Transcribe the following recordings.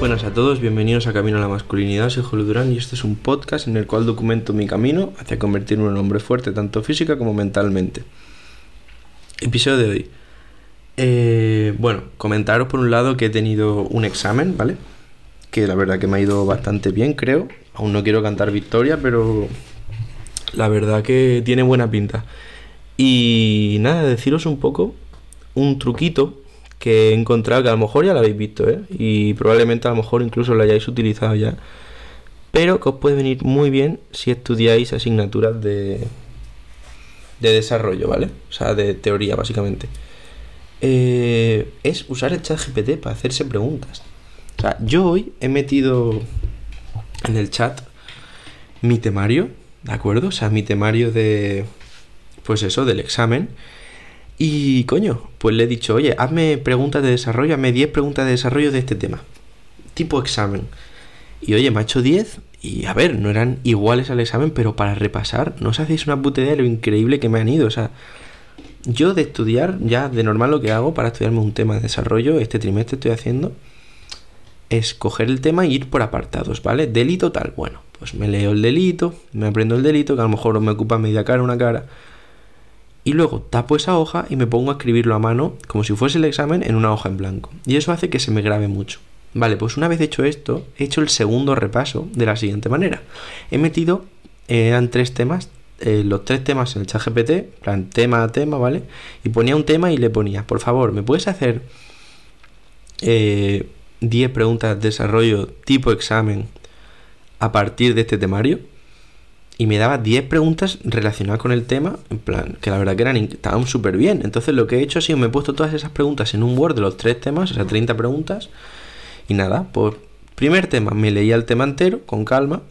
Buenas a todos, bienvenidos a Camino a la Masculinidad, soy Julio Durán y este es un podcast en el cual documento mi camino hacia convertirme en un hombre fuerte tanto física como mentalmente. Episodio de hoy. Eh, bueno, comentaros por un lado que he tenido un examen, ¿vale? Que la verdad que me ha ido bastante bien, creo. Aún no quiero cantar victoria, pero la verdad que tiene buena pinta. Y nada, deciros un poco un truquito que he encontrado que a lo mejor ya lo habéis visto, ¿eh? Y probablemente a lo mejor incluso lo hayáis utilizado ya. Pero que os puede venir muy bien si estudiáis asignaturas de, de desarrollo, ¿vale? O sea, de teoría, básicamente. Eh, es usar el chat GPT para hacerse preguntas. O sea, yo hoy he metido en el chat mi temario, ¿de acuerdo? O sea, mi temario de, pues eso, del examen. Y coño, pues le he dicho, oye, hazme preguntas de desarrollo, hazme 10 preguntas de desarrollo de este tema. Tipo examen. Y oye, me ha hecho 10 y a ver, no eran iguales al examen, pero para repasar, no os hacéis una puta de lo increíble que me han ido. O sea, yo de estudiar, ya de normal lo que hago para estudiarme un tema de desarrollo, este trimestre estoy haciendo, es coger el tema y ir por apartados, ¿vale? Delito tal, bueno, pues me leo el delito, me aprendo el delito, que a lo mejor me ocupa media cara, una cara y luego tapo esa hoja y me pongo a escribirlo a mano como si fuese el examen en una hoja en blanco. Y eso hace que se me grabe mucho. Vale, pues una vez hecho esto, he hecho el segundo repaso de la siguiente manera. He metido, eh, eran tres temas, eh, los tres temas en el chat GPT, plan tema a tema, ¿vale? Y ponía un tema y le ponía, por favor, ¿me puedes hacer 10 eh, preguntas de desarrollo tipo examen a partir de este temario? Y me daba 10 preguntas relacionadas con el tema, en plan, que la verdad que eran estaban súper bien. Entonces lo que he hecho ha sido, me he puesto todas esas preguntas en un Word de los tres temas, o sea, 30 preguntas, y nada, pues primer tema, me leía el tema entero, con calma,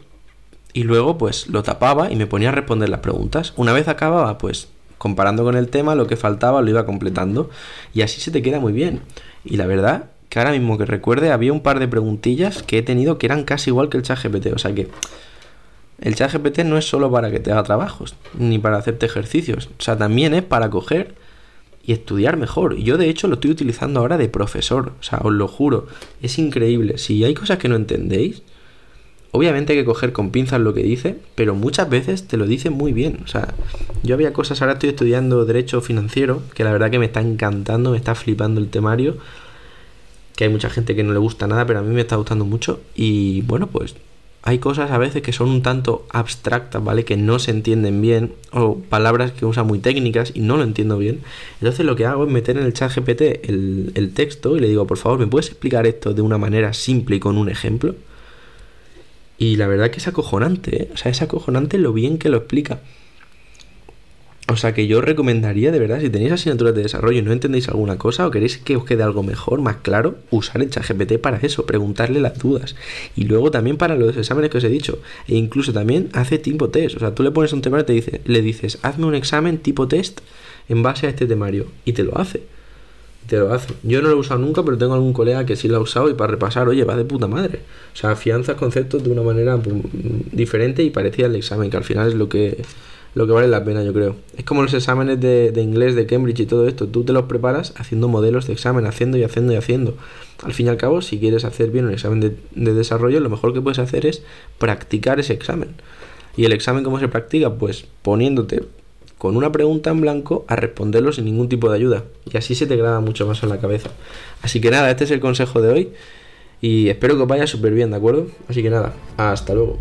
y luego pues lo tapaba y me ponía a responder las preguntas. Una vez acababa, pues comparando con el tema, lo que faltaba lo iba completando, y así se te queda muy bien. Y la verdad que ahora mismo que recuerde, había un par de preguntillas que he tenido que eran casi igual que el chat GPT, o sea que el chat GPT no es solo para que te haga trabajos, ni para hacerte ejercicios. O sea, también es para coger y estudiar mejor. Yo de hecho lo estoy utilizando ahora de profesor. O sea, os lo juro. Es increíble. Si hay cosas que no entendéis, obviamente hay que coger con pinzas lo que dice, pero muchas veces te lo dice muy bien. O sea, yo había cosas, ahora estoy estudiando derecho financiero, que la verdad que me está encantando, me está flipando el temario. Que hay mucha gente que no le gusta nada, pero a mí me está gustando mucho. Y bueno, pues hay cosas a veces que son un tanto abstractas, ¿vale? Que no se entienden bien, o palabras que usan muy técnicas y no lo entiendo bien. Entonces lo que hago es meter en el chat GPT el, el texto y le digo, por favor, ¿me puedes explicar esto de una manera simple y con un ejemplo? Y la verdad que es acojonante, ¿eh? O sea, es acojonante lo bien que lo explica. O sea que yo recomendaría de verdad, si tenéis asignaturas de desarrollo y no entendéis alguna cosa o queréis que os quede algo mejor, más claro, usar el chat GPT para eso, preguntarle las dudas. Y luego también para los exámenes que os he dicho. E incluso también hace tipo test. O sea, tú le pones un temario y te dice, le dices, hazme un examen tipo test en base a este temario. Y te lo hace. Te lo hace. Yo no lo he usado nunca, pero tengo algún colega que sí lo ha usado y para repasar, oye, va de puta madre. O sea, afianzas conceptos de una manera pues, diferente y parecida al examen, que al final es lo que lo que vale la pena, yo creo. Es como los exámenes de, inglés de Cambridge y todo esto. Tú te los preparas haciendo modelos de examen, haciendo y haciendo y haciendo. Al fin y al cabo, si quieres hacer bien un examen de, de desarrollo, lo mejor que puedes hacer es practicar ese examen. ¿Y el examen cómo se practica? Pues poniéndote con una pregunta en blanco a responderlo sin ningún tipo de ayuda. Y así se te graba mucho más en la cabeza. Así que nada, este es el consejo de hoy. Y espero que os vaya súper bien, ¿de acuerdo? Así que nada, hasta luego.